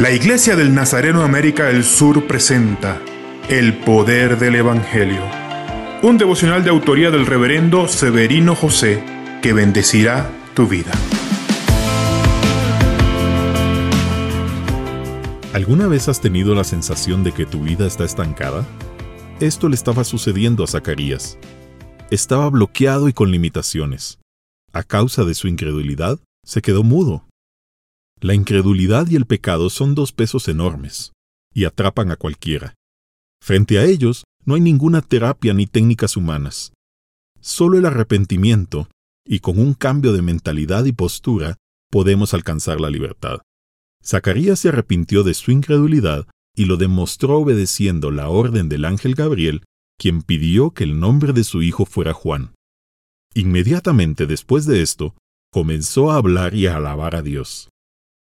La Iglesia del Nazareno América del Sur presenta El Poder del Evangelio, un devocional de autoría del reverendo Severino José que bendecirá tu vida. ¿Alguna vez has tenido la sensación de que tu vida está estancada? Esto le estaba sucediendo a Zacarías. Estaba bloqueado y con limitaciones. A causa de su incredulidad, se quedó mudo. La incredulidad y el pecado son dos pesos enormes, y atrapan a cualquiera. Frente a ellos no hay ninguna terapia ni técnicas humanas. Solo el arrepentimiento, y con un cambio de mentalidad y postura, podemos alcanzar la libertad. Zacarías se arrepintió de su incredulidad y lo demostró obedeciendo la orden del ángel Gabriel, quien pidió que el nombre de su hijo fuera Juan. Inmediatamente después de esto, comenzó a hablar y a alabar a Dios.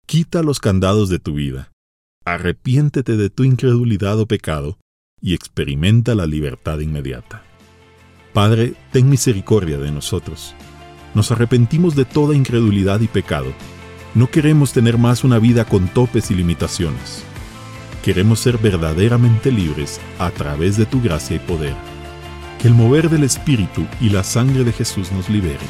Quita los candados de tu vida, arrepiéntete de tu incredulidad o pecado y experimenta la libertad inmediata. Padre, ten misericordia de nosotros. Nos arrepentimos de toda incredulidad y pecado. No queremos tener más una vida con topes y limitaciones. Queremos ser verdaderamente libres a través de tu gracia y poder. Que el mover del Espíritu y la sangre de Jesús nos libere